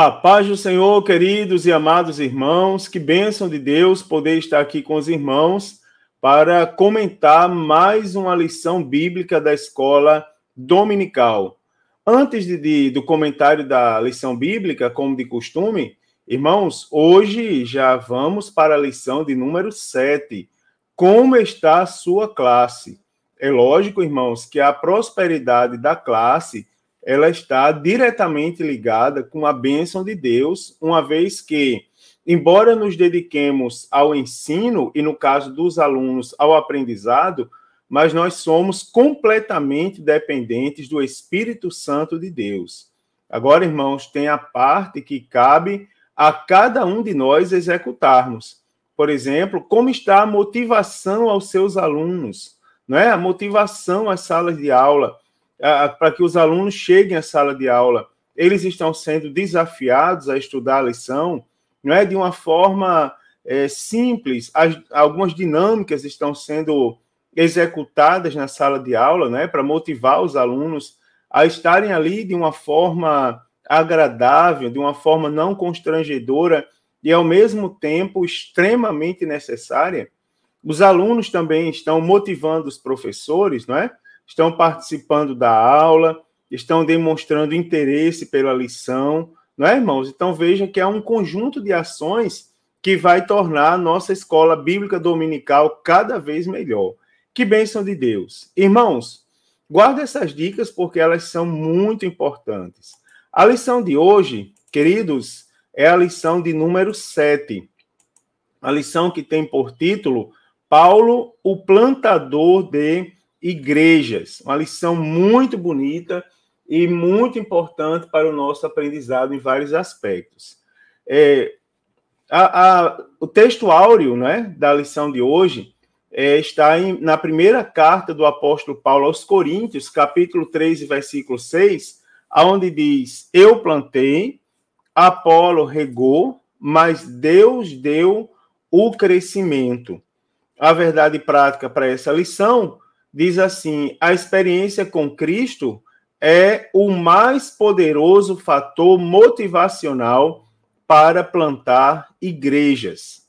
A paz do Senhor, queridos e amados irmãos, que bênção de Deus poder estar aqui com os irmãos para comentar mais uma lição bíblica da escola dominical. Antes de, de, do comentário da lição bíblica, como de costume, irmãos, hoje já vamos para a lição de número 7. Como está a sua classe? É lógico, irmãos, que a prosperidade da classe ela está diretamente ligada com a bênção de Deus, uma vez que, embora nos dediquemos ao ensino, e no caso dos alunos, ao aprendizado, mas nós somos completamente dependentes do Espírito Santo de Deus. Agora, irmãos, tem a parte que cabe a cada um de nós executarmos. Por exemplo, como está a motivação aos seus alunos, não é? A motivação às salas de aula para que os alunos cheguem à sala de aula. Eles estão sendo desafiados a estudar a lição, não é de uma forma é, simples. As, algumas dinâmicas estão sendo executadas na sala de aula, né, para motivar os alunos a estarem ali de uma forma agradável, de uma forma não constrangedora e ao mesmo tempo extremamente necessária. Os alunos também estão motivando os professores, não é? Estão participando da aula, estão demonstrando interesse pela lição, não é, irmãos? Então veja que é um conjunto de ações que vai tornar a nossa escola bíblica dominical cada vez melhor. Que bênção de Deus. Irmãos, guarde essas dicas porque elas são muito importantes. A lição de hoje, queridos, é a lição de número 7. A lição que tem por título Paulo, o plantador de igrejas. Uma lição muito bonita e muito importante para o nosso aprendizado em vários aspectos. É, a, a, o texto áureo né, da lição de hoje é, está em, na primeira carta do apóstolo Paulo aos Coríntios, capítulo 3, versículo 6, onde diz: Eu plantei, Apolo regou, mas Deus deu o crescimento. A verdade prática para essa lição diz assim: a experiência com Cristo é o mais poderoso fator motivacional para plantar igrejas.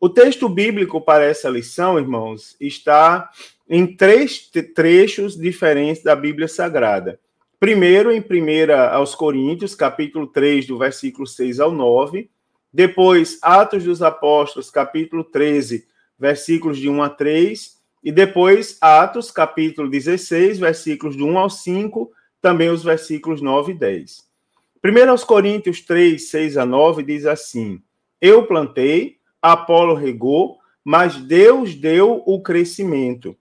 O texto bíblico para essa lição, irmãos, está em três trechos diferentes da Bíblia Sagrada. Primeiro, em 1 aos Coríntios, capítulo 3, do versículo 6 ao 9. Depois, Atos dos Apóstolos, capítulo 13, versículos de 1 a 3 e depois, Atos, capítulo 16, versículos de 1 ao 5, também os versículos 9 e 10. Primeiro aos Coríntios 3, 6 a 9, diz assim: Eu plantei, Apolo regou, mas Deus deu o crescimento.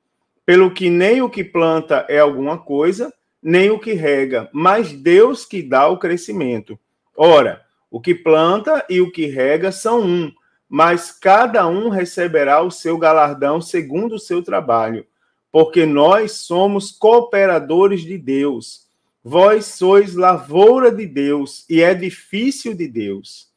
Pelo que nem o que planta é alguma coisa, nem o que rega, mas Deus que dá o crescimento. Ora, o que planta e o que rega são um, mas cada um receberá o seu galardão segundo o seu trabalho, porque nós somos cooperadores de Deus. Vós sois lavoura de Deus e edifício de Deus.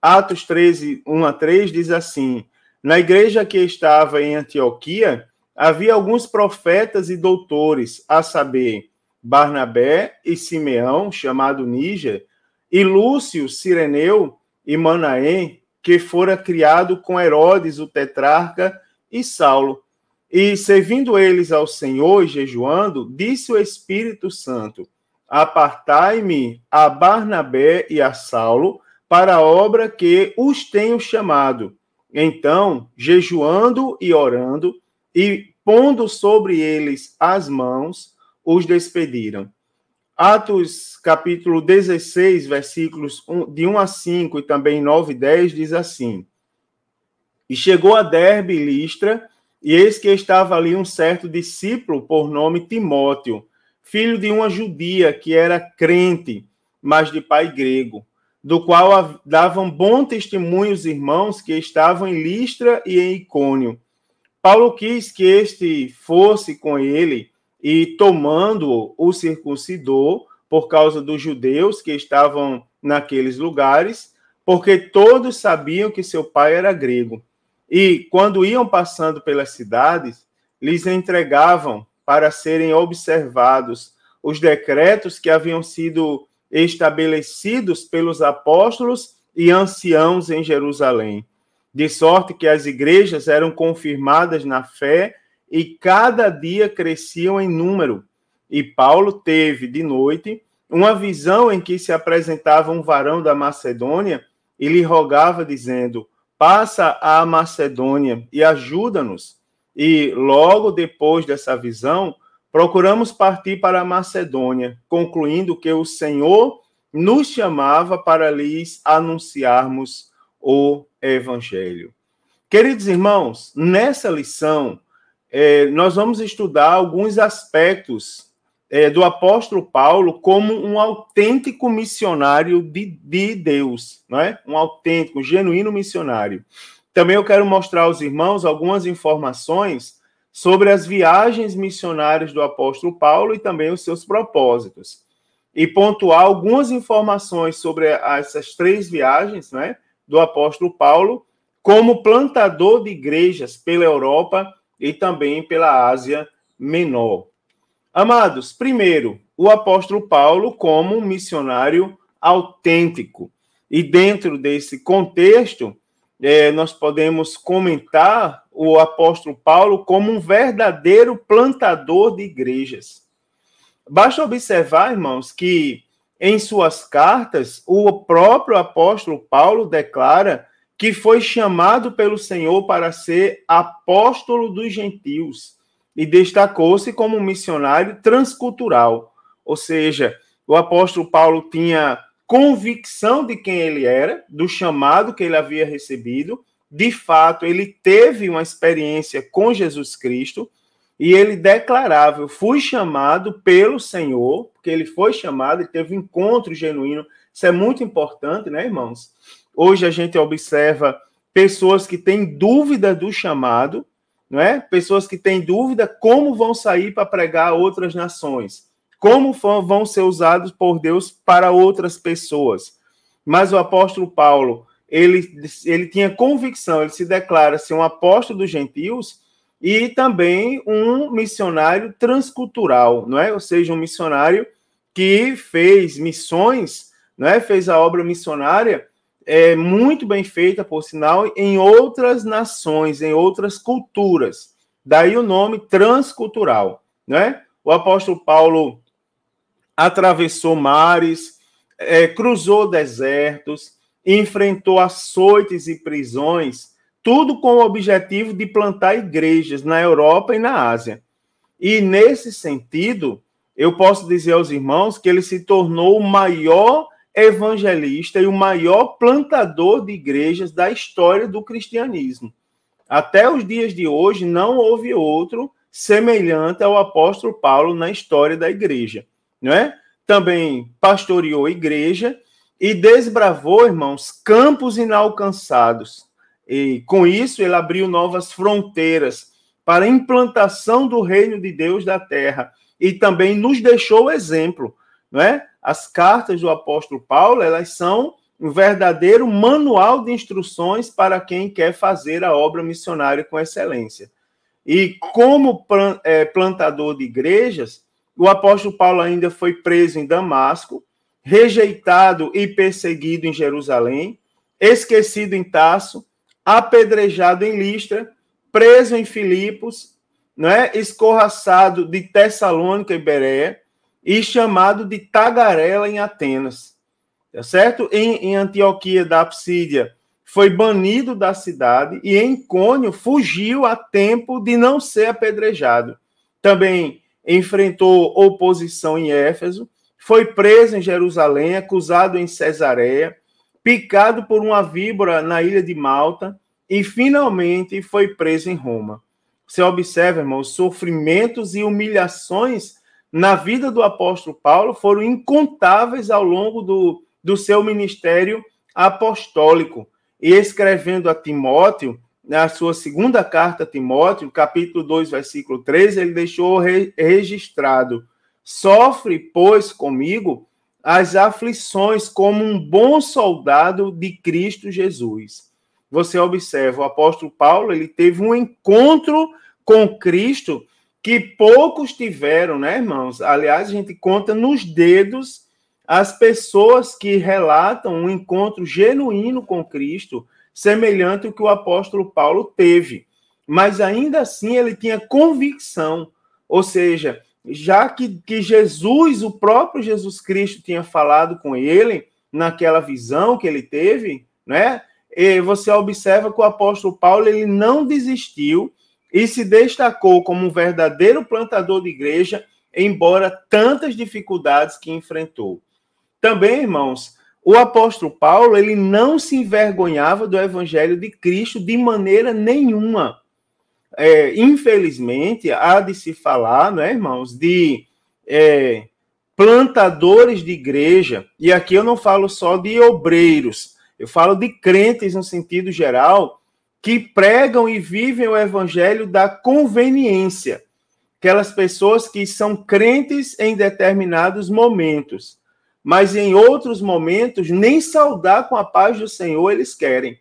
Atos 13, 1 a 3 diz assim: Na igreja que estava em Antioquia, havia alguns profetas e doutores, a saber, Barnabé e Simeão, chamado Níger, e Lúcio, Sireneu e Manaém, que fora criado com Herodes, o tetrarca, e Saulo. E servindo eles ao Senhor jejuando, disse o Espírito Santo: Apartai-me a Barnabé e a Saulo para a obra que os tenho chamado. Então, jejuando e orando, e pondo sobre eles as mãos, os despediram. Atos capítulo 16, versículos de 1 a 5 e também 9 e 10 diz assim: E chegou a Derbe e Listra, e eis que estava ali um certo discípulo por nome Timóteo, filho de uma judia que era crente, mas de pai grego, do qual davam bom testemunho os irmãos que estavam em Listra e em Icônio. Paulo quis que este fosse com ele e tomando o circuncidou por causa dos judeus que estavam naqueles lugares, porque todos sabiam que seu pai era grego. E quando iam passando pelas cidades, lhes entregavam para serem observados os decretos que haviam sido estabelecidos pelos apóstolos e anciãos em Jerusalém, de sorte que as igrejas eram confirmadas na fé e cada dia cresciam em número. E Paulo teve de noite uma visão em que se apresentava um varão da Macedônia e lhe rogava, dizendo: Passa à Macedônia e ajuda-nos. E logo depois dessa visão, procuramos partir para a Macedônia, concluindo que o Senhor nos chamava para lhes anunciarmos o Evangelho. Queridos irmãos, nessa lição, é, nós vamos estudar alguns aspectos é, do apóstolo Paulo como um autêntico missionário de, de Deus, não é? Um autêntico, um genuíno missionário. Também eu quero mostrar aos irmãos algumas informações sobre as viagens missionárias do apóstolo Paulo e também os seus propósitos. E pontuar algumas informações sobre essas três viagens né, do apóstolo Paulo, como plantador de igrejas pela Europa e também pela Ásia Menor. Amados, primeiro, o apóstolo Paulo como um missionário autêntico. E dentro desse contexto, é, nós podemos comentar o apóstolo Paulo como um verdadeiro plantador de igrejas. Basta observar, irmãos, que em suas cartas, o próprio apóstolo Paulo declara que foi chamado pelo Senhor para ser apóstolo dos gentios e destacou-se como um missionário transcultural. Ou seja, o apóstolo Paulo tinha convicção de quem ele era, do chamado que ele havia recebido. De fato, ele teve uma experiência com Jesus Cristo e ele declarava: Eu fui chamado pelo Senhor, porque ele foi chamado e teve um encontro genuíno. Isso é muito importante, né, irmãos? Hoje a gente observa pessoas que têm dúvida do chamado, não é? Pessoas que têm dúvida como vão sair para pregar a outras nações como vão ser usados por Deus para outras pessoas. Mas o apóstolo Paulo, ele, ele tinha convicção, ele se declara ser um apóstolo dos gentios e também um missionário transcultural, não é? Ou seja, um missionário que fez missões, não é? Fez a obra missionária é muito bem feita, por sinal, em outras nações, em outras culturas. Daí o nome transcultural, não é? O apóstolo Paulo atravessou mares, é, cruzou desertos, enfrentou açoites e prisões, tudo com o objetivo de plantar igrejas na Europa e na Ásia. E nesse sentido, eu posso dizer aos irmãos que ele se tornou o maior evangelista e o maior plantador de igrejas da história do cristianismo. Até os dias de hoje, não houve outro semelhante ao apóstolo Paulo na história da igreja não é? Também pastoreou a igreja e desbravou, irmãos, campos inalcançados. E com isso ele abriu novas fronteiras para a implantação do reino de Deus da terra e também nos deixou exemplo, é? As cartas do apóstolo Paulo, elas são um verdadeiro manual de instruções para quem quer fazer a obra missionária com excelência. E como é, plantador de igrejas, o apóstolo Paulo ainda foi preso em Damasco, rejeitado e perseguido em Jerusalém, esquecido em Taço, apedrejado em Listra, preso em Filipos, é? escorraçado de Tessalônica e Berea e chamado de tagarela em Atenas. Tá certo? Em, em Antioquia da Psídia foi banido da cidade e em Cônio fugiu a tempo de não ser apedrejado. Também enfrentou oposição em Éfeso, foi preso em Jerusalém, acusado em Cesareia, picado por uma víbora na ilha de Malta e finalmente foi preso em Roma. Você observa, irmão, os sofrimentos e humilhações na vida do apóstolo Paulo foram incontáveis ao longo do, do seu ministério apostólico. E escrevendo a Timóteo, na sua segunda carta a Timóteo, capítulo 2, versículo 13, ele deixou re registrado: Sofre, pois, comigo as aflições como um bom soldado de Cristo Jesus. Você observa, o apóstolo Paulo, ele teve um encontro com Cristo que poucos tiveram, né, irmãos? Aliás, a gente conta nos dedos as pessoas que relatam um encontro genuíno com Cristo, semelhante ao que o apóstolo Paulo teve. Mas ainda assim ele tinha convicção, ou seja, já que, que Jesus, o próprio Jesus Cristo, tinha falado com ele naquela visão que ele teve, né? E você observa que o apóstolo Paulo ele não desistiu e se destacou como um verdadeiro plantador de igreja, embora tantas dificuldades que enfrentou. Também, irmãos, o apóstolo Paulo ele não se envergonhava do evangelho de Cristo de maneira nenhuma. É, infelizmente, há de se falar, não é, irmãos, de é, plantadores de igreja, e aqui eu não falo só de obreiros, eu falo de crentes no sentido geral, que pregam e vivem o evangelho da conveniência. Aquelas pessoas que são crentes em determinados momentos, mas em outros momentos nem saudar com a paz do Senhor eles querem.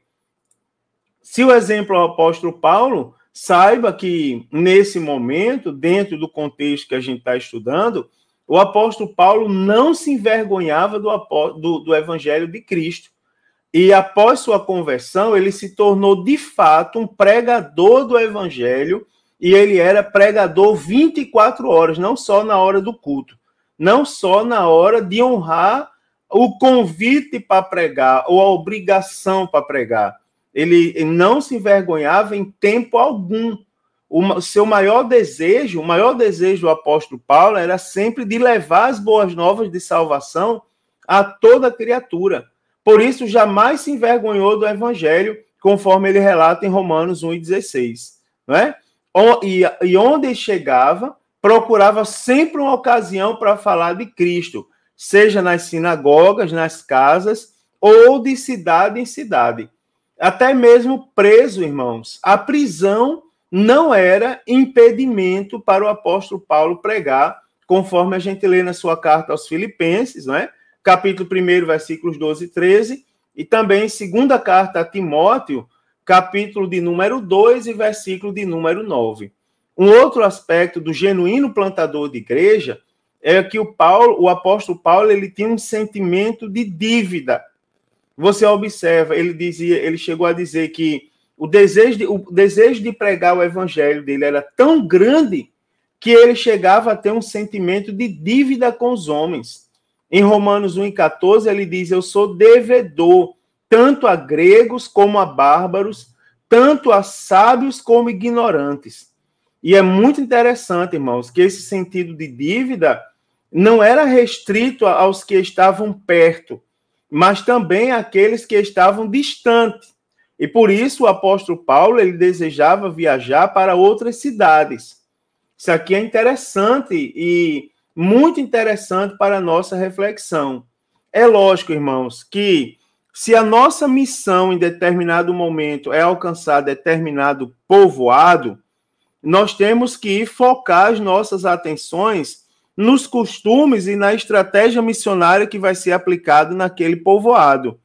Se o exemplo é o apóstolo Paulo, saiba que nesse momento, dentro do contexto que a gente está estudando, o apóstolo Paulo não se envergonhava do, do, do evangelho de Cristo. E após sua conversão, ele se tornou de fato um pregador do evangelho, e ele era pregador 24 horas, não só na hora do culto, não só na hora de honrar o convite para pregar ou a obrigação para pregar. Ele não se envergonhava em tempo algum. O seu maior desejo, o maior desejo do apóstolo Paulo era sempre de levar as boas novas de salvação a toda criatura. Por isso, jamais se envergonhou do evangelho, conforme ele relata em Romanos 1,16. Não é? E, onde chegava, procurava sempre uma ocasião para falar de Cristo, seja nas sinagogas, nas casas, ou de cidade em cidade. Até mesmo preso, irmãos. A prisão não era impedimento para o apóstolo Paulo pregar, conforme a gente lê na sua carta aos Filipenses, não é? Capítulo 1, versículos 12 e 13, e também segunda carta a Timóteo, capítulo de número 2 e versículo de número 9. Um outro aspecto do genuíno plantador de igreja é que o Paulo, o apóstolo Paulo, ele tinha um sentimento de dívida. Você observa, ele dizia, ele chegou a dizer que o desejo de, o desejo de pregar o evangelho dele era tão grande que ele chegava a ter um sentimento de dívida com os homens. Em Romanos 1,14, ele diz: Eu sou devedor, tanto a gregos como a bárbaros, tanto a sábios como ignorantes. E é muito interessante, irmãos, que esse sentido de dívida não era restrito aos que estavam perto, mas também àqueles que estavam distantes. E por isso o apóstolo Paulo ele desejava viajar para outras cidades. Isso aqui é interessante e muito interessante para a nossa reflexão. É lógico, irmãos, que se a nossa missão em determinado momento é alcançar determinado povoado, nós temos que focar as nossas atenções nos costumes e na estratégia missionária que vai ser aplicado naquele povoado.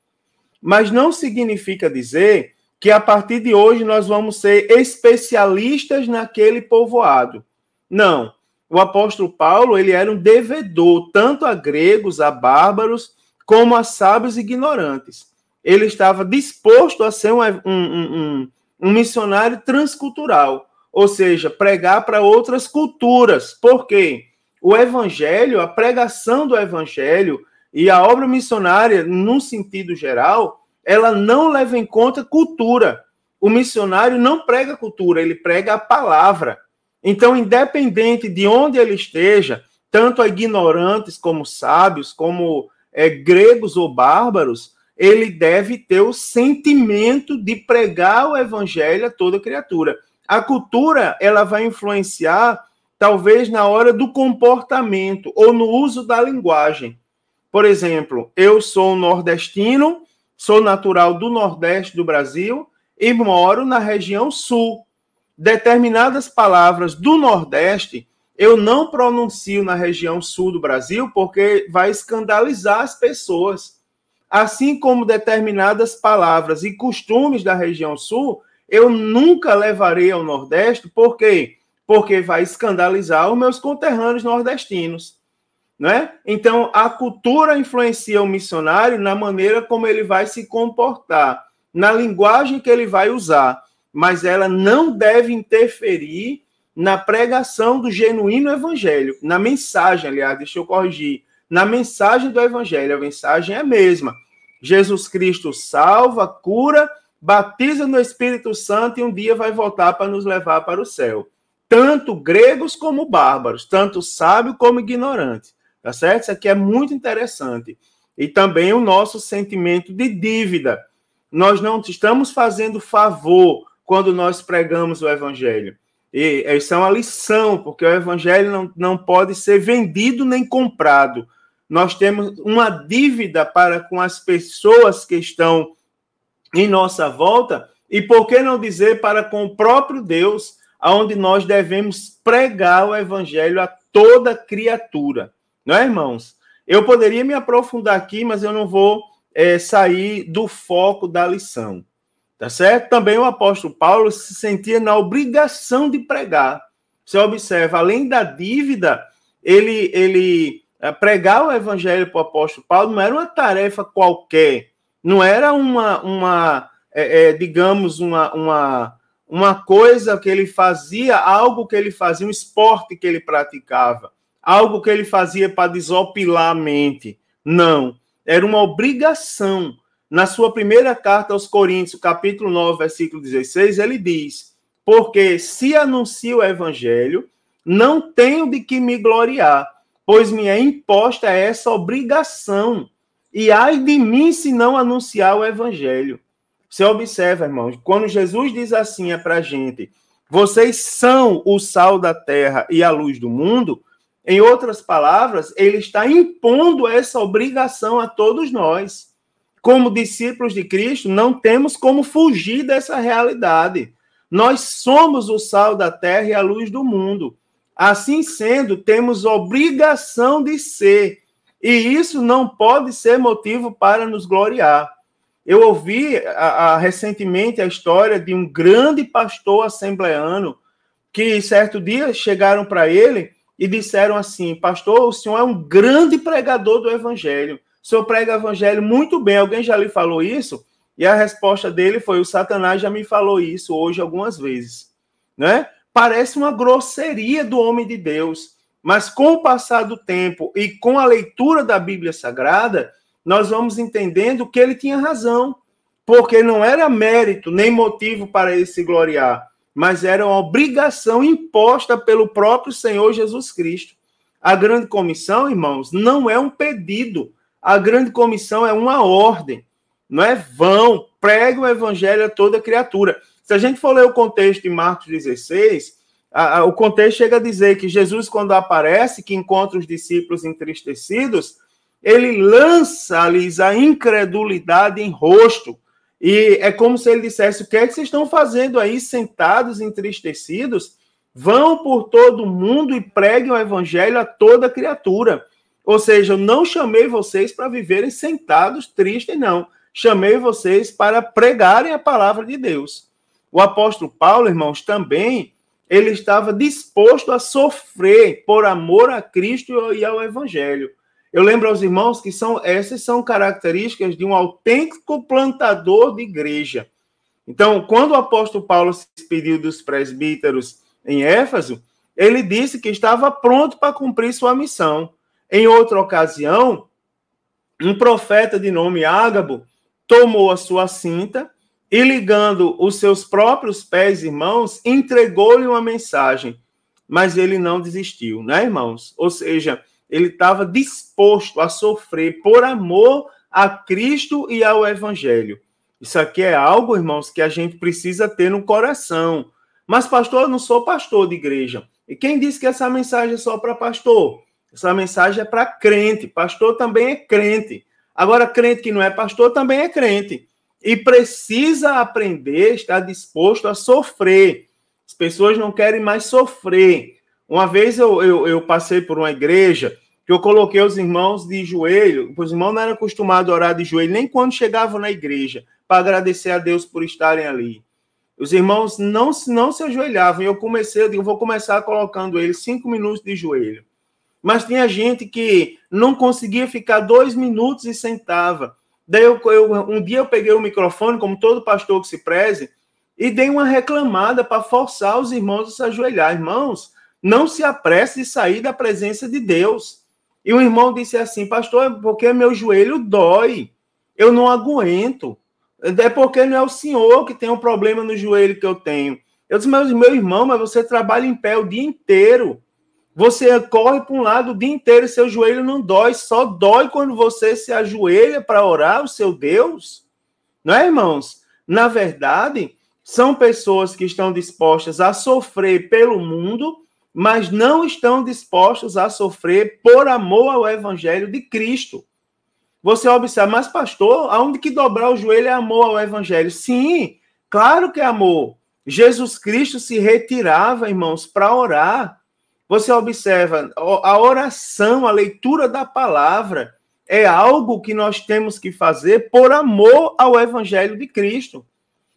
Mas não significa dizer que a partir de hoje nós vamos ser especialistas naquele povoado. Não o apóstolo Paulo ele era um devedor tanto a gregos, a bárbaros, como a sábios e ignorantes. Ele estava disposto a ser um, um, um, um missionário transcultural, ou seja, pregar para outras culturas. Por quê? O evangelho, a pregação do evangelho e a obra missionária, num sentido geral, ela não leva em conta cultura. O missionário não prega cultura, ele prega a palavra. Então, independente de onde ele esteja, tanto a ignorantes como sábios, como é, gregos ou bárbaros, ele deve ter o sentimento de pregar o evangelho a toda criatura. A cultura, ela vai influenciar, talvez, na hora do comportamento ou no uso da linguagem. Por exemplo, eu sou nordestino, sou natural do Nordeste do Brasil e moro na região sul determinadas palavras do Nordeste eu não pronuncio na região sul do Brasil porque vai escandalizar as pessoas. Assim como determinadas palavras e costumes da região sul, eu nunca levarei ao Nordeste, por quê? Porque vai escandalizar os meus conterrâneos nordestinos. né? Então, a cultura influencia o missionário na maneira como ele vai se comportar, na linguagem que ele vai usar, mas ela não deve interferir na pregação do genuíno evangelho, na mensagem, aliás, deixa eu corrigir, na mensagem do evangelho, a mensagem é a mesma. Jesus Cristo salva, cura, batiza no Espírito Santo e um dia vai voltar para nos levar para o céu. Tanto gregos como bárbaros, tanto sábio como ignorante. Tá certo? Isso aqui é muito interessante. E também o nosso sentimento de dívida. Nós não estamos fazendo favor quando nós pregamos o evangelho. E isso é uma lição, porque o evangelho não, não pode ser vendido nem comprado. Nós temos uma dívida para com as pessoas que estão em nossa volta, e por que não dizer para com o próprio Deus, aonde nós devemos pregar o evangelho a toda criatura não é, irmãos? Eu poderia me aprofundar aqui, mas eu não vou é, sair do foco da lição. Tá certo? Também o apóstolo Paulo se sentia na obrigação de pregar. Você observa, além da dívida, ele, ele é, pregar o evangelho para o apóstolo Paulo não era uma tarefa qualquer, não era uma, uma é, é, digamos, uma, uma, uma coisa que ele fazia, algo que ele fazia, um esporte que ele praticava algo que ele fazia para desopilar a mente. Não. Era uma obrigação. Na sua primeira carta aos Coríntios, capítulo 9, versículo 16, ele diz: Porque se anuncio o evangelho, não tenho de que me gloriar, pois me é imposta essa obrigação. E ai de mim se não anunciar o evangelho. Você observa, irmãos, quando Jesus diz assim é para a gente: vocês são o sal da terra e a luz do mundo, em outras palavras, ele está impondo essa obrigação a todos nós. Como discípulos de Cristo, não temos como fugir dessa realidade. Nós somos o sal da terra e a luz do mundo. Assim sendo, temos obrigação de ser. E isso não pode ser motivo para nos gloriar. Eu ouvi a, a, recentemente a história de um grande pastor assembleano que certo dia chegaram para ele e disseram assim: Pastor, o senhor é um grande pregador do evangelho. O senhor prega evangelho muito bem. Alguém já lhe falou isso? E a resposta dele foi: O Satanás já me falou isso hoje algumas vezes. Né? Parece uma grosseria do homem de Deus. Mas com o passar do tempo e com a leitura da Bíblia Sagrada, nós vamos entendendo que ele tinha razão. Porque não era mérito nem motivo para ele se gloriar mas era uma obrigação imposta pelo próprio Senhor Jesus Cristo. A grande comissão, irmãos, não é um pedido. A grande comissão é uma ordem. Não é vão, pregue o evangelho a toda criatura. Se a gente for ler o contexto de Marcos 16, a, a, o contexto chega a dizer que Jesus, quando aparece, que encontra os discípulos entristecidos, ele lança-lhes a incredulidade em rosto e é como se ele dissesse: o que é que vocês estão fazendo aí, sentados, entristecidos? Vão por todo mundo e preguem o evangelho a toda criatura. Ou seja, eu não chamei vocês para viverem sentados, tristes, não. Chamei vocês para pregarem a palavra de Deus. O apóstolo Paulo, irmãos, também ele estava disposto a sofrer por amor a Cristo e ao evangelho. Eu lembro aos irmãos que são essas são características de um autêntico plantador de igreja. Então, quando o apóstolo Paulo se despediu dos presbíteros em Éfeso, ele disse que estava pronto para cumprir sua missão. Em outra ocasião, um profeta de nome Ágabo tomou a sua cinta e, ligando os seus próprios pés e mãos, entregou-lhe uma mensagem. Mas ele não desistiu, né, irmãos? Ou seja, ele estava disposto a sofrer por amor a Cristo e ao Evangelho. Isso aqui é algo, irmãos, que a gente precisa ter no coração. Mas, pastor, eu não sou pastor de igreja. E quem disse que essa mensagem é só para pastor? Essa mensagem é para crente. Pastor também é crente. Agora, crente que não é pastor também é crente. E precisa aprender, estar disposto a sofrer. As pessoas não querem mais sofrer. Uma vez eu, eu, eu, passei por uma igreja que eu coloquei os irmãos de joelho, os irmãos não eram acostumados a orar de joelho, nem quando chegavam na igreja, para agradecer a Deus por estarem ali. Os irmãos não, não se ajoelhavam, e eu comecei, eu digo, vou começar colocando eles cinco minutos de joelho. Mas tinha gente que não conseguia ficar dois minutos e sentava. Daí eu, eu, um dia eu peguei o microfone, como todo pastor que se preze, e dei uma reclamada para forçar os irmãos a se ajoelhar. Irmãos, não se apresse de sair da presença de Deus. E o irmão disse assim, pastor, é porque meu joelho dói, eu não aguento. É porque não é o senhor que tem um problema no joelho que eu tenho. Eu disse, mas meu irmão, mas você trabalha em pé o dia inteiro. Você corre para um lado o dia inteiro seu joelho não dói, só dói quando você se ajoelha para orar o seu Deus. Não é, irmãos? Na verdade, são pessoas que estão dispostas a sofrer pelo mundo, mas não estão dispostas a sofrer por amor ao evangelho de Cristo. Você observa, mas pastor, aonde que dobrar o joelho é amor ao evangelho? Sim, claro que é amor. Jesus Cristo se retirava, irmãos, para orar. Você observa, a oração, a leitura da palavra é algo que nós temos que fazer por amor ao evangelho de Cristo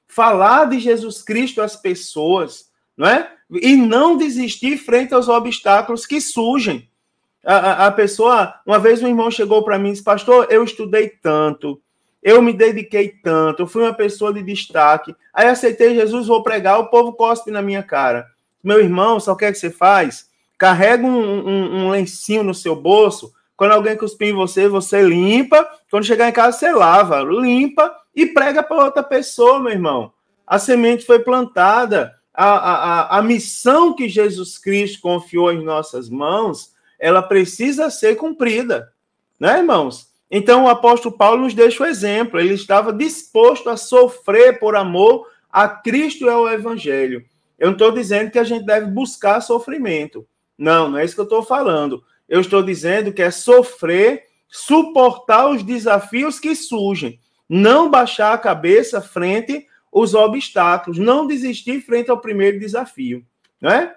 falar de Jesus Cristo às pessoas, não é? E não desistir frente aos obstáculos que surgem. A, a, pessoa, uma vez um irmão chegou para mim e disse: Pastor, eu estudei tanto, eu me dediquei tanto, eu fui uma pessoa de destaque. Aí aceitei Jesus, vou pregar, o povo cospe na minha cara. Meu irmão, só o que, é que você faz? Carrega um, um, um lencinho no seu bolso. Quando alguém cuspir em você, você limpa. Quando chegar em casa, você lava. Limpa e prega para outra pessoa, meu irmão. A semente foi plantada, a, a, a missão que Jesus Cristo confiou em nossas mãos, ela precisa ser cumprida, né, irmãos? Então, o apóstolo Paulo nos deixa o exemplo. Ele estava disposto a sofrer por amor a Cristo e ao Evangelho. Eu não estou dizendo que a gente deve buscar sofrimento. Não, não é isso que eu estou falando. Eu estou dizendo que é sofrer, suportar os desafios que surgem não baixar a cabeça frente aos obstáculos, não desistir frente ao primeiro desafio, né?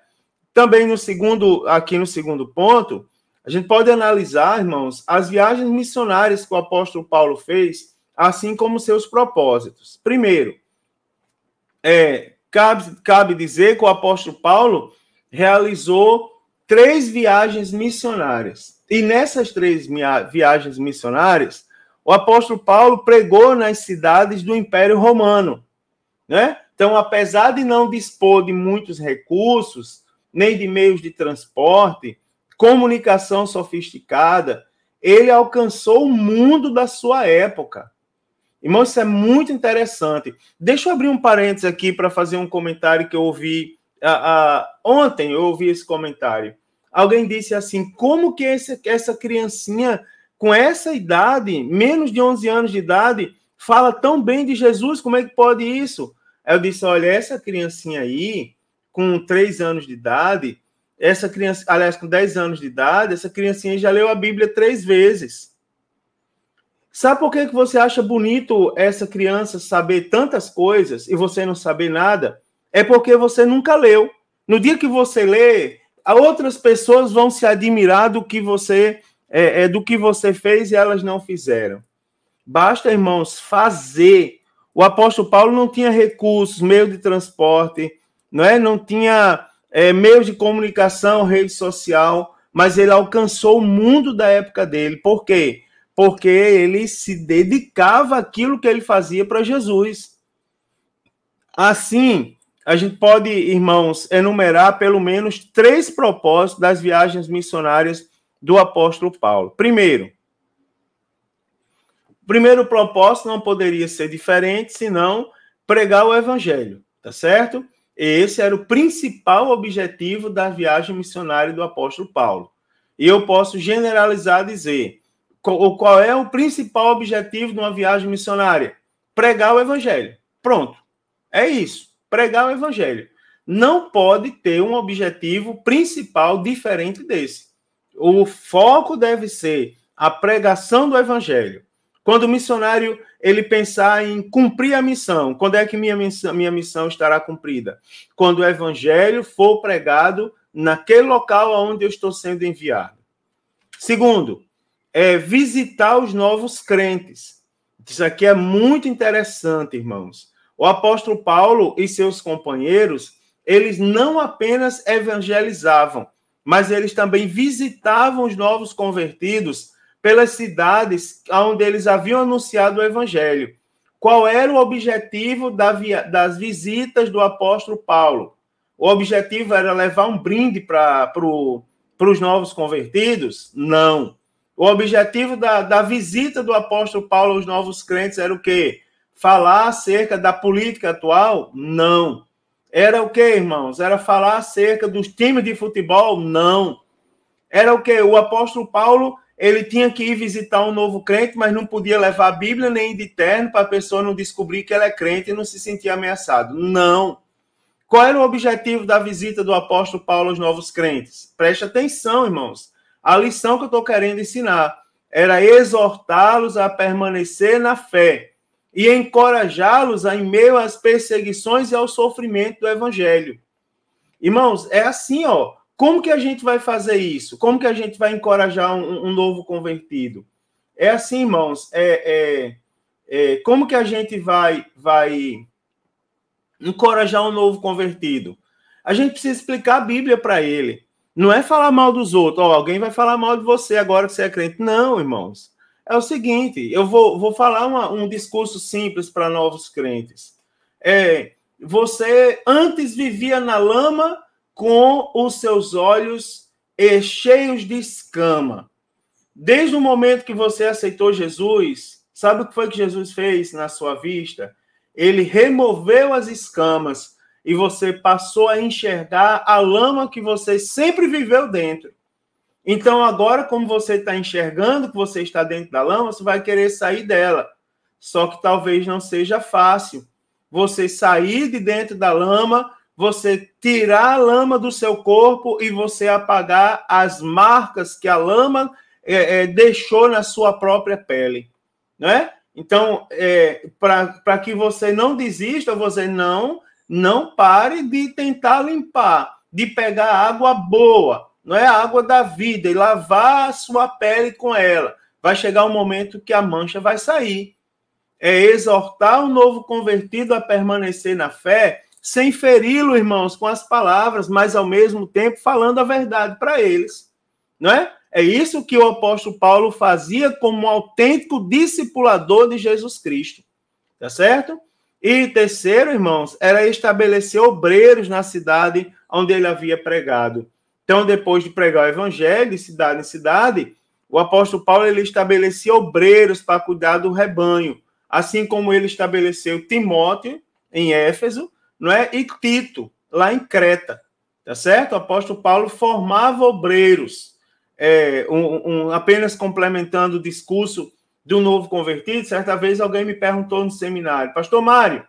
Também no segundo, aqui no segundo ponto, a gente pode analisar, irmãos, as viagens missionárias que o apóstolo Paulo fez, assim como seus propósitos. Primeiro, é, cabe, cabe dizer que o apóstolo Paulo realizou três viagens missionárias. E nessas três viagens missionárias, o apóstolo Paulo pregou nas cidades do Império Romano, né? Então, apesar de não dispor de muitos recursos, nem de meios de transporte, comunicação sofisticada, ele alcançou o mundo da sua época. Irmão, isso é muito interessante. Deixa eu abrir um parênteses aqui para fazer um comentário que eu ouvi uh, uh, ontem. Eu ouvi esse comentário. Alguém disse assim: como que essa criancinha com essa idade, menos de 11 anos de idade, fala tão bem de Jesus, como é que pode isso? Eu disse: olha, essa criancinha aí, com 3 anos de idade, essa criança, aliás, com 10 anos de idade, essa criancinha já leu a Bíblia três vezes. Sabe por que, que você acha bonito essa criança saber tantas coisas e você não saber nada? É porque você nunca leu. No dia que você lê, outras pessoas vão se admirar do que você é, é, do que você fez e elas não fizeram. Basta, irmãos, fazer. O apóstolo Paulo não tinha recursos, meio de transporte, não é? Não tinha é, meios de comunicação, rede social, mas ele alcançou o mundo da época dele. Por quê? Porque ele se dedicava àquilo que ele fazia para Jesus. Assim, a gente pode, irmãos, enumerar pelo menos três propósitos das viagens missionárias do apóstolo Paulo. Primeiro, o primeiro propósito não poderia ser diferente senão pregar o evangelho, tá certo? Esse era o principal objetivo da viagem missionária do apóstolo Paulo. E eu posso generalizar dizer qual é o principal objetivo de uma viagem missionária? Pregar o evangelho. Pronto. É isso. Pregar o evangelho. Não pode ter um objetivo principal diferente desse o foco deve ser a pregação do evangelho. Quando o missionário ele pensar em cumprir a missão, quando é que minha missão, minha missão estará cumprida? Quando o evangelho for pregado naquele local onde eu estou sendo enviado. Segundo, é visitar os novos crentes. Isso aqui é muito interessante, irmãos. O apóstolo Paulo e seus companheiros, eles não apenas evangelizavam, mas eles também visitavam os novos convertidos pelas cidades onde eles haviam anunciado o evangelho. Qual era o objetivo das visitas do apóstolo Paulo? O objetivo era levar um brinde para os novos convertidos? Não. O objetivo da, da visita do apóstolo Paulo aos novos crentes era o quê? Falar acerca da política atual? Não. Era o que, irmãos? Era falar acerca dos times de futebol? Não. Era o que? O apóstolo Paulo ele tinha que ir visitar um novo crente, mas não podia levar a Bíblia nem de terno para a pessoa não descobrir que ela é crente e não se sentir ameaçado. Não. Qual era o objetivo da visita do apóstolo Paulo aos novos crentes? Preste atenção, irmãos. A lição que eu estou querendo ensinar era exortá-los a permanecer na fé e encorajá-los em meio às perseguições e ao sofrimento do evangelho. Irmãos, é assim, ó. Como que a gente vai fazer isso? Como que a gente vai encorajar um, um novo convertido? É assim, irmãos. É, é, é, como que a gente vai, vai encorajar um novo convertido? A gente precisa explicar a Bíblia para ele. Não é falar mal dos outros. Oh, alguém vai falar mal de você agora que você é crente. Não, irmãos é o seguinte: eu vou, vou falar uma, um discurso simples para novos crentes. É, você antes vivia na lama com os seus olhos cheios de escama. Desde o momento que você aceitou Jesus, sabe o que foi que Jesus fez na sua vista? Ele removeu as escamas e você passou a enxergar a lama que você sempre viveu dentro. Então, agora, como você está enxergando que você está dentro da lama, você vai querer sair dela. Só que talvez não seja fácil. Você sair de dentro da lama, você tirar a lama do seu corpo e você apagar as marcas que a lama é, é, deixou na sua própria pele. Né? Então, é, para que você não desista, você não, não pare de tentar limpar, de pegar água boa não é a água da vida e lavar a sua pele com ela. Vai chegar um momento que a mancha vai sair. É exortar o novo convertido a permanecer na fé, sem feri-lo, irmãos, com as palavras, mas ao mesmo tempo falando a verdade para eles. Não é? É isso que o apóstolo Paulo fazia como um autêntico discipulador de Jesus Cristo. Tá certo? E terceiro, irmãos, era estabelecer obreiros na cidade onde ele havia pregado. Então, depois de pregar o evangelho de cidade em cidade, o apóstolo Paulo ele estabelecia obreiros para cuidar do rebanho, assim como ele estabeleceu Timóteo em Éfeso, não é? E Tito lá em Creta, tá certo? O apóstolo Paulo formava obreiros, é, um, um, apenas complementando o discurso do novo convertido. Certa vez alguém me perguntou no seminário, Pastor Mário,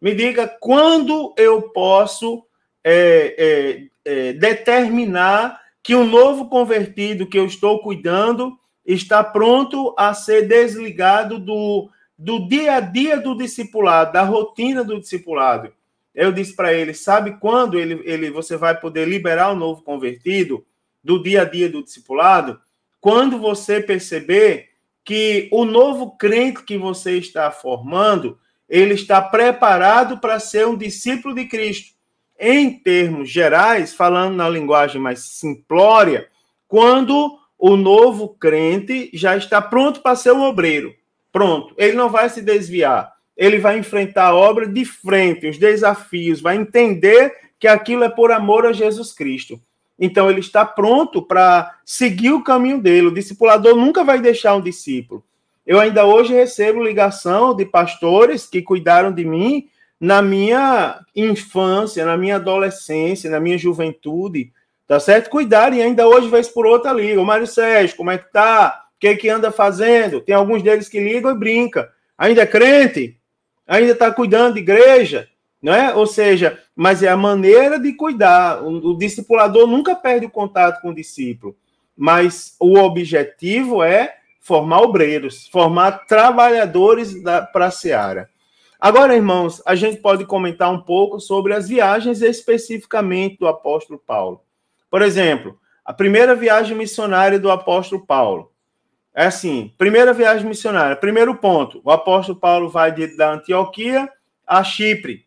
me diga quando eu posso é, é, é, determinar que o novo convertido que eu estou cuidando está pronto a ser desligado do, do dia a dia do discipulado, da rotina do discipulado. Eu disse para ele: sabe quando ele, ele, você vai poder liberar o novo convertido do dia a dia do discipulado? Quando você perceber que o novo crente que você está formando, ele está preparado para ser um discípulo de Cristo em termos gerais, falando na linguagem mais simplória, quando o novo crente já está pronto para ser um obreiro. Pronto, ele não vai se desviar. Ele vai enfrentar a obra de frente, os desafios, vai entender que aquilo é por amor a Jesus Cristo. Então ele está pronto para seguir o caminho dele. O discipulador nunca vai deixar um discípulo. Eu ainda hoje recebo ligação de pastores que cuidaram de mim na minha infância, na minha adolescência, na minha juventude, tá certo? Cuidarem ainda hoje, vez por outra, liga. O Mário Sérgio, como é que tá? O que é que anda fazendo? Tem alguns deles que ligam e brinca. Ainda é crente? Ainda está cuidando de igreja? Não é? Ou seja, mas é a maneira de cuidar. O, o discipulador nunca perde o contato com o discípulo, mas o objetivo é formar obreiros, formar trabalhadores para a seara. Agora, irmãos, a gente pode comentar um pouco sobre as viagens especificamente do apóstolo Paulo. Por exemplo, a primeira viagem missionária do apóstolo Paulo. É assim, primeira viagem missionária. Primeiro ponto, o apóstolo Paulo vai de, da Antioquia a Chipre,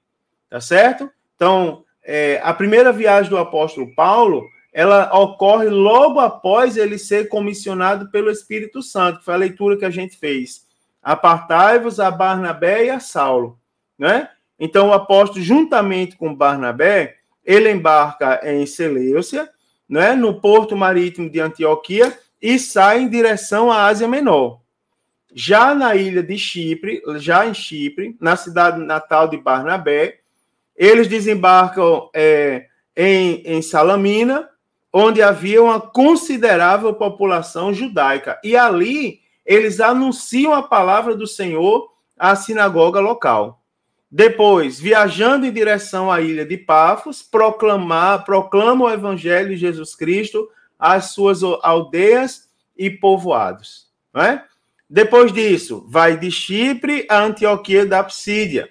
tá certo? Então, é, a primeira viagem do apóstolo Paulo ela ocorre logo após ele ser comissionado pelo Espírito Santo, que foi a leitura que a gente fez. Apartai-vos a Barnabé e a Saulo, né? Então o apóstolo juntamente com Barnabé, ele embarca em Seleucia, né, no porto marítimo de Antioquia e sai em direção à Ásia Menor. Já na ilha de Chipre, já em Chipre, na cidade natal de Barnabé, eles desembarcam é, em, em Salamina, onde havia uma considerável população judaica. E ali eles anunciam a palavra do Senhor à sinagoga local. Depois, viajando em direção à ilha de Pafos, proclamar, proclama o evangelho de Jesus Cristo às suas aldeias e povoados. Não é? Depois disso, vai de Chipre a Antioquia da Psídia.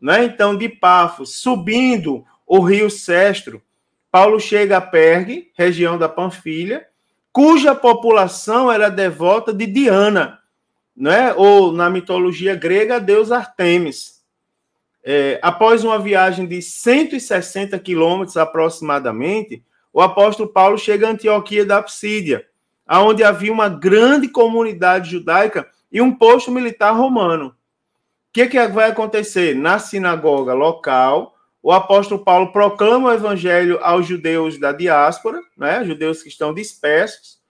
Né? Então, de Pafos, subindo o rio Sestro, Paulo chega a Pergue, região da Panfilha, cuja população era devota de Diana, né? ou na mitologia grega, a deusa Artemis. É, após uma viagem de 160 quilômetros aproximadamente, o apóstolo Paulo chega a Antioquia da Psídia, onde havia uma grande comunidade judaica e um posto militar romano. O que, que vai acontecer? Na sinagoga local, o apóstolo Paulo proclama o evangelho aos judeus da diáspora, né, judeus que estão dispersos,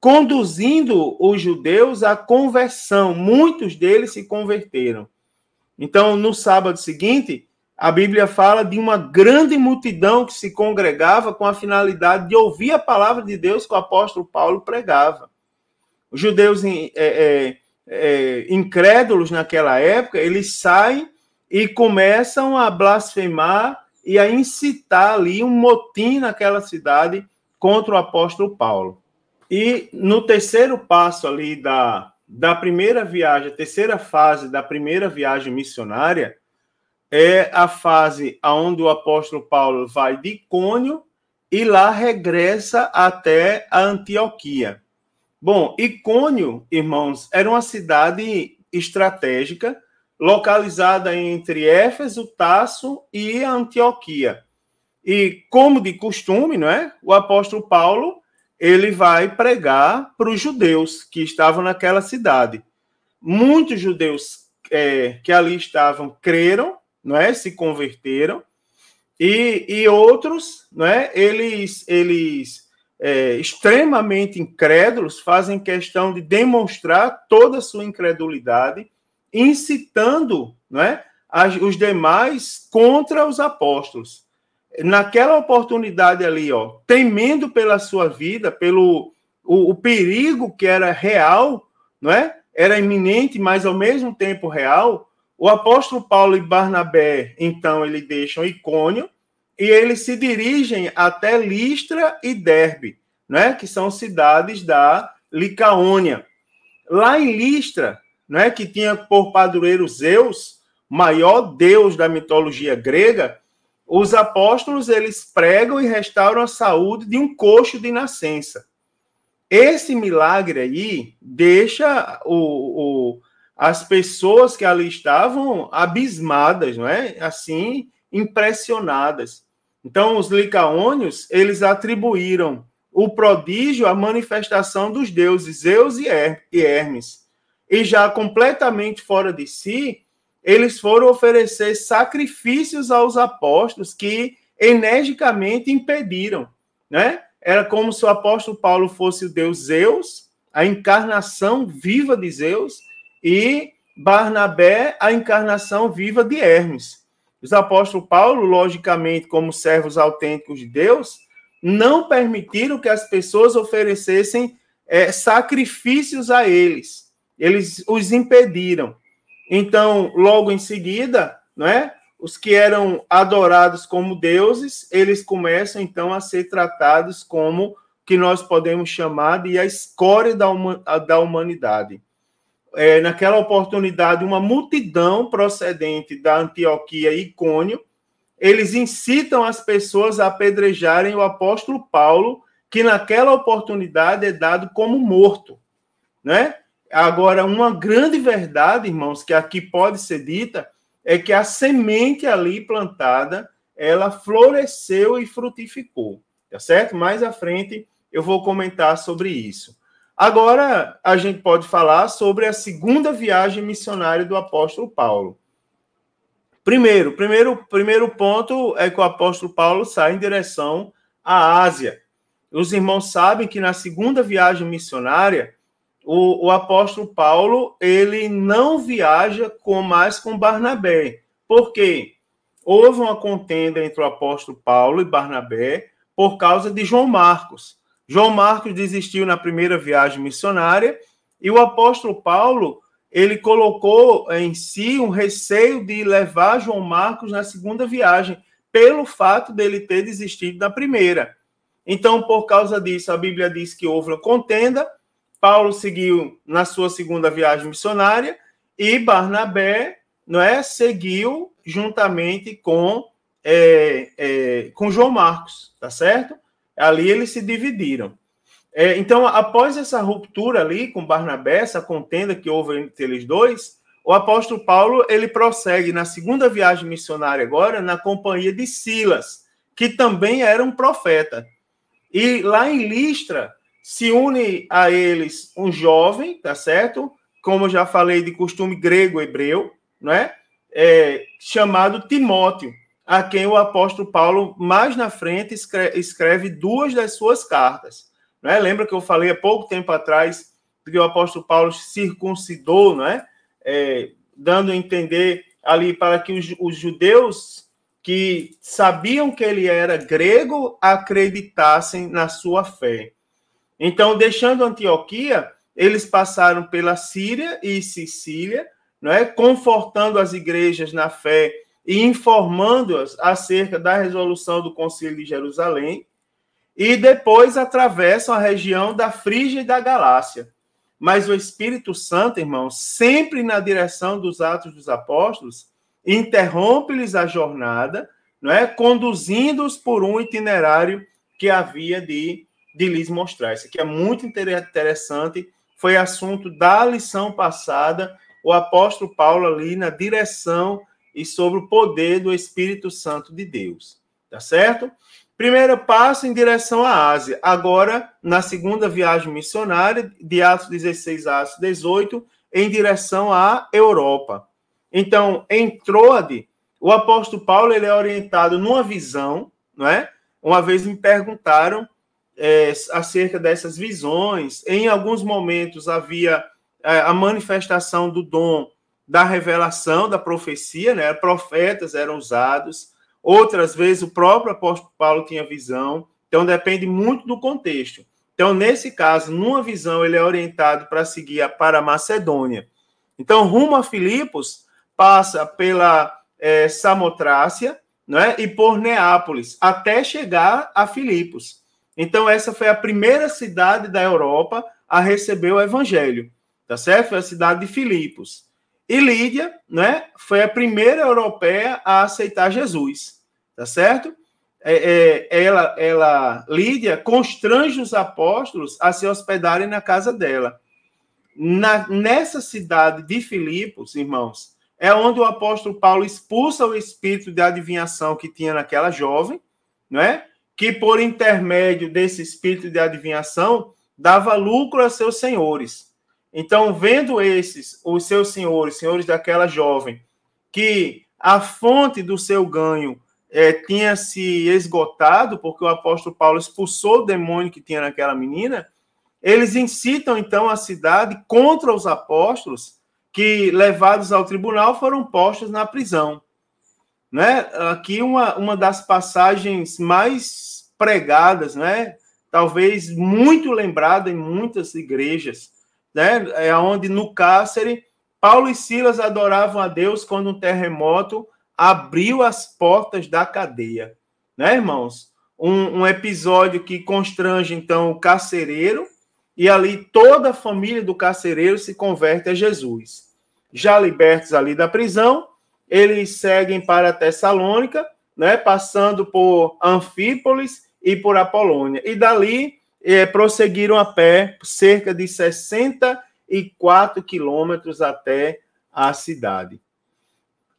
conduzindo os judeus à conversão. Muitos deles se converteram. Então, no sábado seguinte, a Bíblia fala de uma grande multidão que se congregava com a finalidade de ouvir a palavra de Deus que o apóstolo Paulo pregava. Os judeus é, é, é, incrédulos naquela época, eles saem e começam a blasfemar e a incitar ali um motim naquela cidade contra o apóstolo Paulo. E no terceiro passo ali da, da primeira viagem, terceira fase da primeira viagem missionária, é a fase onde o apóstolo Paulo vai de Icônio e lá regressa até a Antioquia. Bom, Icônio, irmãos, era uma cidade estratégica localizada entre Éfeso, Tasso e Antioquia. E como de costume, não é? O apóstolo Paulo ele vai pregar para os judeus que estavam naquela cidade. Muitos judeus é, que ali estavam creram, não é? Se converteram e, e outros, não é? Eles eles é, extremamente incrédulos fazem questão de demonstrar toda a sua incredulidade incitando né, os demais contra os apóstolos. Naquela oportunidade ali, ó, temendo pela sua vida, pelo o, o perigo que era real, não é? Era iminente, mas ao mesmo tempo real. O apóstolo Paulo e Barnabé, então, ele deixam Icônio e eles se dirigem até Listra e Derbe, né, que são cidades da Licaônia. Lá em Listra, né, que tinha por padroeiro Zeus, maior deus da mitologia grega, os apóstolos eles pregam e restauram a saúde de um coxo de nascença. Esse milagre aí deixa o, o, as pessoas que ali estavam abismadas, não é? Assim, impressionadas. Então, os licaônios, eles atribuíram o prodígio à manifestação dos deuses Zeus e Hermes e já completamente fora de si, eles foram oferecer sacrifícios aos apóstolos que energicamente impediram, né? Era como se o apóstolo Paulo fosse o deus Zeus, a encarnação viva de Zeus, e Barnabé, a encarnação viva de Hermes. Os apóstolos Paulo, logicamente, como servos autênticos de Deus, não permitiram que as pessoas oferecessem é, sacrifícios a eles eles os impediram. Então, logo em seguida, não é? Os que eram adorados como deuses, eles começam então a ser tratados como que nós podemos chamar de a escória da, da humanidade. É, naquela oportunidade, uma multidão procedente da Antioquia e Icônio, eles incitam as pessoas a apedrejarem o apóstolo Paulo, que naquela oportunidade é dado como morto, né? Agora, uma grande verdade, irmãos, que aqui pode ser dita, é que a semente ali plantada, ela floresceu e frutificou. tá certo? Mais à frente eu vou comentar sobre isso. Agora a gente pode falar sobre a segunda viagem missionária do apóstolo Paulo. Primeiro, primeiro, primeiro ponto é que o apóstolo Paulo sai em direção à Ásia. Os irmãos sabem que na segunda viagem missionária, o, o apóstolo Paulo ele não viaja com mais com Barnabé. Por quê? Houve uma contenda entre o apóstolo Paulo e Barnabé por causa de João Marcos. João Marcos desistiu na primeira viagem missionária e o apóstolo Paulo ele colocou em si um receio de levar João Marcos na segunda viagem, pelo fato dele ter desistido da primeira. Então, por causa disso, a Bíblia diz que houve uma contenda. Paulo seguiu na sua segunda viagem missionária e Barnabé, não é, seguiu juntamente com é, é, com João Marcos, tá certo? Ali eles se dividiram. É, então, após essa ruptura ali com Barnabé, essa contenda que houve entre eles dois, o apóstolo Paulo ele prossegue na segunda viagem missionária agora na companhia de Silas, que também era um profeta. E lá em Listra se une a eles um jovem, tá certo? Como eu já falei de costume grego hebreu, não é? chamado Timóteo, a quem o apóstolo Paulo mais na frente escreve, duas das suas cartas. Né? Lembra que eu falei há pouco tempo atrás que o apóstolo Paulo circuncidou, não é? é dando a entender ali para que os, os judeus que sabiam que ele era grego acreditassem na sua fé. Então, deixando Antioquia, eles passaram pela Síria e Sicília, não é? confortando as igrejas na fé e informando-as acerca da resolução do Concílio de Jerusalém, e depois atravessam a região da Frígia e da Galácia. Mas o Espírito Santo, irmãos, sempre na direção dos Atos dos Apóstolos, interrompe-lhes a jornada, não é? conduzindo-os por um itinerário que havia de, de lhes mostrar. Isso aqui é muito interessante, foi assunto da lição passada, o apóstolo Paulo ali na direção e sobre o poder do Espírito Santo de Deus. Tá certo? Primeiro passo em direção à Ásia. Agora, na segunda viagem missionária, de Atos 16 a Atos 18, em direção à Europa. Então, em Troade, o apóstolo Paulo ele é orientado numa visão, não é? Uma vez me perguntaram é, acerca dessas visões. Em alguns momentos havia é, a manifestação do dom da revelação, da profecia, né? Profetas eram usados Outras vezes o próprio apóstolo Paulo tinha visão. Então depende muito do contexto. Então, nesse caso, numa visão, ele é orientado para seguir para a Macedônia. Então, rumo a Filipos, passa pela é, Samotrácia né, e por Neápolis, até chegar a Filipos. Então, essa foi a primeira cidade da Europa a receber o evangelho, tá certo? Foi a cidade de Filipos. E Lídia, né, foi a primeira europeia a aceitar Jesus, tá certo? É, é, ela, ela, Lídia, constrange os apóstolos a se hospedarem na casa dela. Na, nessa cidade de Filipos, irmãos, é onde o apóstolo Paulo expulsa o espírito de adivinhação que tinha naquela jovem, não é? Que por intermédio desse espírito de adivinhação dava lucro a seus senhores. Então, vendo esses, os seus senhores, senhores daquela jovem, que a fonte do seu ganho é, tinha se esgotado, porque o apóstolo Paulo expulsou o demônio que tinha naquela menina, eles incitam então a cidade contra os apóstolos, que levados ao tribunal foram postos na prisão. Né? Aqui uma, uma das passagens mais pregadas, né? talvez muito lembrada em muitas igrejas, né? É onde no cárcere Paulo e Silas adoravam a Deus quando um terremoto abriu as portas da cadeia, né, irmãos? Um, um episódio que constrange então o carcereiro e ali toda a família do carcereiro se converte a Jesus. Já libertos ali da prisão, eles seguem para Tessalônica, né, passando por Anfípolis e por Apolônia. E dali é, prosseguiram a pé cerca de 64 quilômetros até a cidade.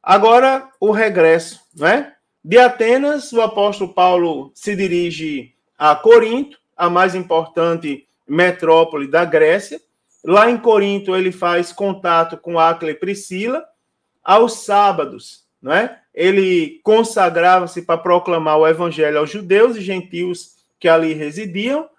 Agora, o regresso, né? De Atenas, o apóstolo Paulo se dirige a Corinto, a mais importante metrópole da Grécia. Lá em Corinto, ele faz contato com Áquila e Priscila. Aos sábados, né, ele consagrava-se para proclamar o evangelho aos judeus e gentios que ali residiam.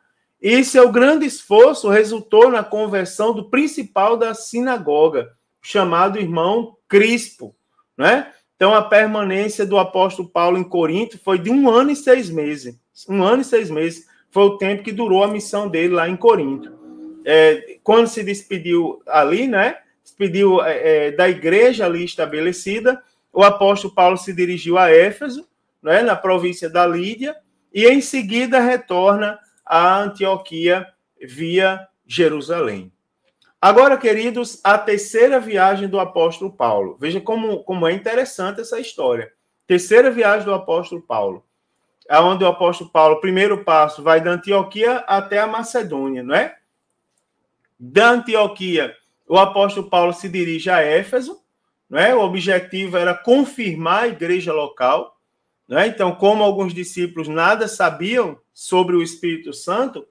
E seu grande esforço resultou na conversão do principal da sinagoga, chamado irmão Crispo. Né? Então, a permanência do apóstolo Paulo em Corinto foi de um ano e seis meses. Um ano e seis meses foi o tempo que durou a missão dele lá em Corinto. É, quando se despediu ali, né? Despediu é, é, da igreja ali estabelecida, o apóstolo Paulo se dirigiu a Éfeso, né, na província da Lídia, e em seguida retorna a Antioquia via Jerusalém. Agora, queridos, a terceira viagem do apóstolo Paulo. Veja como, como é interessante essa história. Terceira viagem do apóstolo Paulo. Onde o apóstolo Paulo, primeiro passo, vai da Antioquia até a Macedônia, não é? Da Antioquia, o apóstolo Paulo se dirige a Éfeso, não é? O objetivo era confirmar a igreja local, não é? Então, como alguns discípulos nada sabiam sobre o Espírito Santo,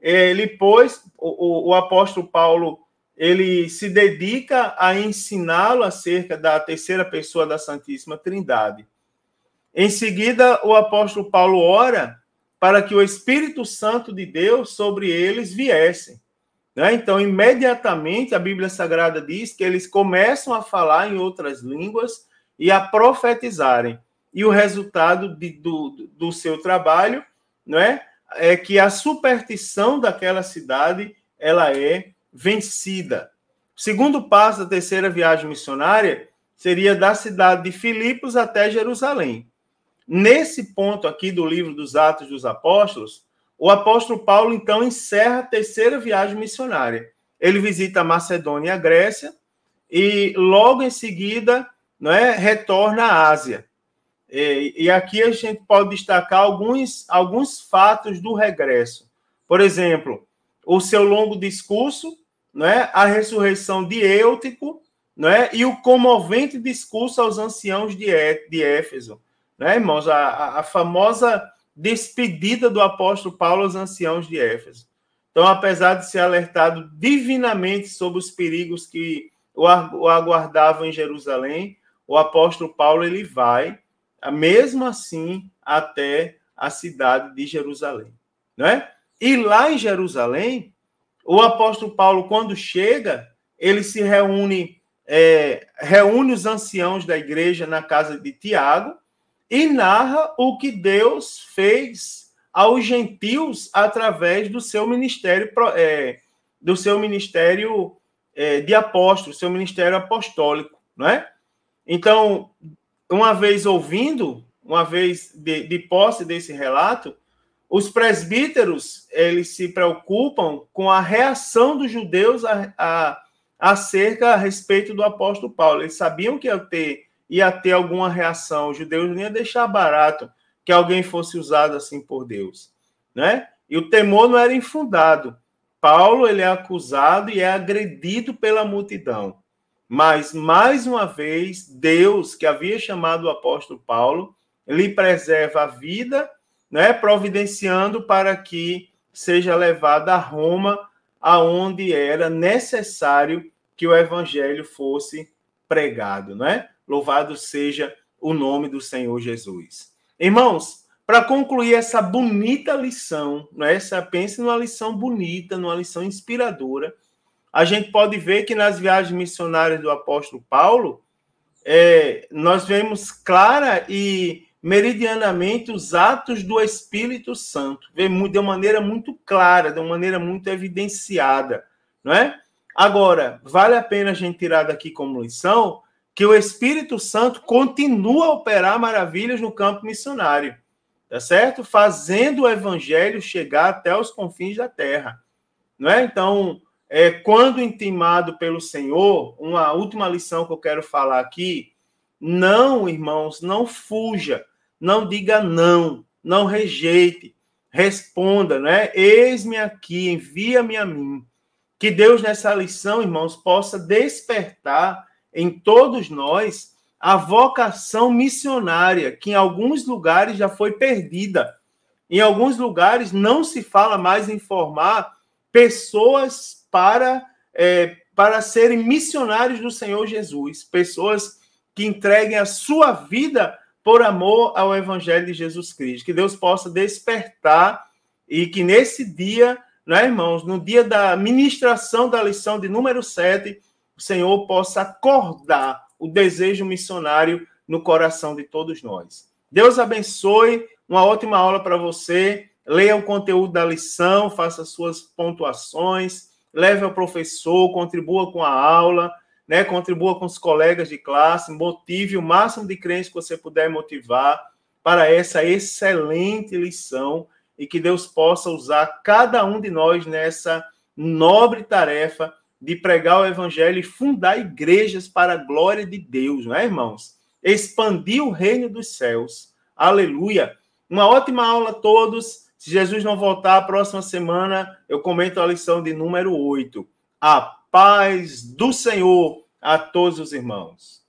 ele pôs o, o, o apóstolo Paulo ele se dedica a ensiná-lo acerca da terceira pessoa da Santíssima Trindade. Em seguida, o apóstolo Paulo ora para que o Espírito Santo de Deus sobre eles viesse. Né? Então, imediatamente, a Bíblia Sagrada diz que eles começam a falar em outras línguas e a profetizarem. E o resultado de, do, do seu trabalho não é, é que a superstição daquela cidade ela é vencida. O segundo passo da terceira viagem missionária seria da cidade de Filipos até Jerusalém. Nesse ponto aqui do livro dos Atos dos Apóstolos, o apóstolo Paulo então encerra a terceira viagem missionária. Ele visita a Macedônia e a Grécia e logo em seguida não é, retorna à Ásia. E, e aqui a gente pode destacar alguns, alguns fatos do regresso. Por exemplo, o seu longo discurso né, a ressurreição de Eutico né, e o comovente discurso aos anciãos de, de Éfeso. Né, irmãos? A, a famosa despedida do apóstolo Paulo aos anciãos de Éfeso. Então, apesar de ser alertado divinamente sobre os perigos que o aguardavam em Jerusalém, o apóstolo Paulo ele vai, mesmo assim, até a cidade de Jerusalém. Né? E lá em Jerusalém, o apóstolo Paulo, quando chega, ele se reúne, é, reúne os anciãos da igreja na casa de Tiago e narra o que Deus fez aos gentios através do seu ministério, é, do seu ministério é, de apóstolo, seu ministério apostólico, não é? Então, uma vez ouvindo, uma vez de, de posse desse relato, os presbíteros, eles se preocupam com a reação dos judeus a, a, acerca a respeito do apóstolo Paulo. Eles sabiam que ia ter, ia ter alguma reação. Os judeus não iam deixar barato que alguém fosse usado assim por Deus, né? E o temor não era infundado. Paulo ele é acusado e é agredido pela multidão. Mas mais uma vez, Deus, que havia chamado o apóstolo Paulo, lhe preserva a vida né, providenciando para que seja levado a Roma, aonde era necessário que o evangelho fosse pregado, né? Louvado seja o nome do Senhor Jesus. Irmãos, para concluir essa bonita lição, né? Essa pense numa lição bonita, numa lição inspiradora. A gente pode ver que nas viagens missionárias do apóstolo Paulo, é, nós vemos clara e meridianamente os atos do Espírito Santo, de uma maneira muito clara, de uma maneira muito evidenciada, não é? Agora, vale a pena a gente tirar daqui como lição que o Espírito Santo continua a operar maravilhas no campo missionário, tá certo? Fazendo o evangelho chegar até os confins da terra, não é? Então, é, quando intimado pelo Senhor, uma última lição que eu quero falar aqui, não, irmãos, não fuja não diga não, não rejeite, responda, né? Eis-me aqui, envia-me a mim. Que Deus, nessa lição, irmãos, possa despertar em todos nós a vocação missionária, que em alguns lugares já foi perdida. Em alguns lugares não se fala mais em formar pessoas para, é, para serem missionários do Senhor Jesus, pessoas que entreguem a sua vida por amor ao Evangelho de Jesus Cristo. Que Deus possa despertar e que nesse dia, né, irmãos, no dia da ministração da lição de número 7, o Senhor possa acordar o desejo missionário no coração de todos nós. Deus abençoe, uma ótima aula para você. Leia o conteúdo da lição, faça suas pontuações, leve ao professor, contribua com a aula, né? contribua com os colegas de classe, motive o máximo de crentes que você puder motivar para essa excelente lição e que Deus possa usar cada um de nós nessa nobre tarefa de pregar o evangelho e fundar igrejas para a glória de Deus, não é, irmãos? Expandir o reino dos céus. Aleluia. Uma ótima aula a todos. Se Jesus não voltar a próxima semana, eu comento a lição de número 8. A paz do Senhor a todos os irmãos.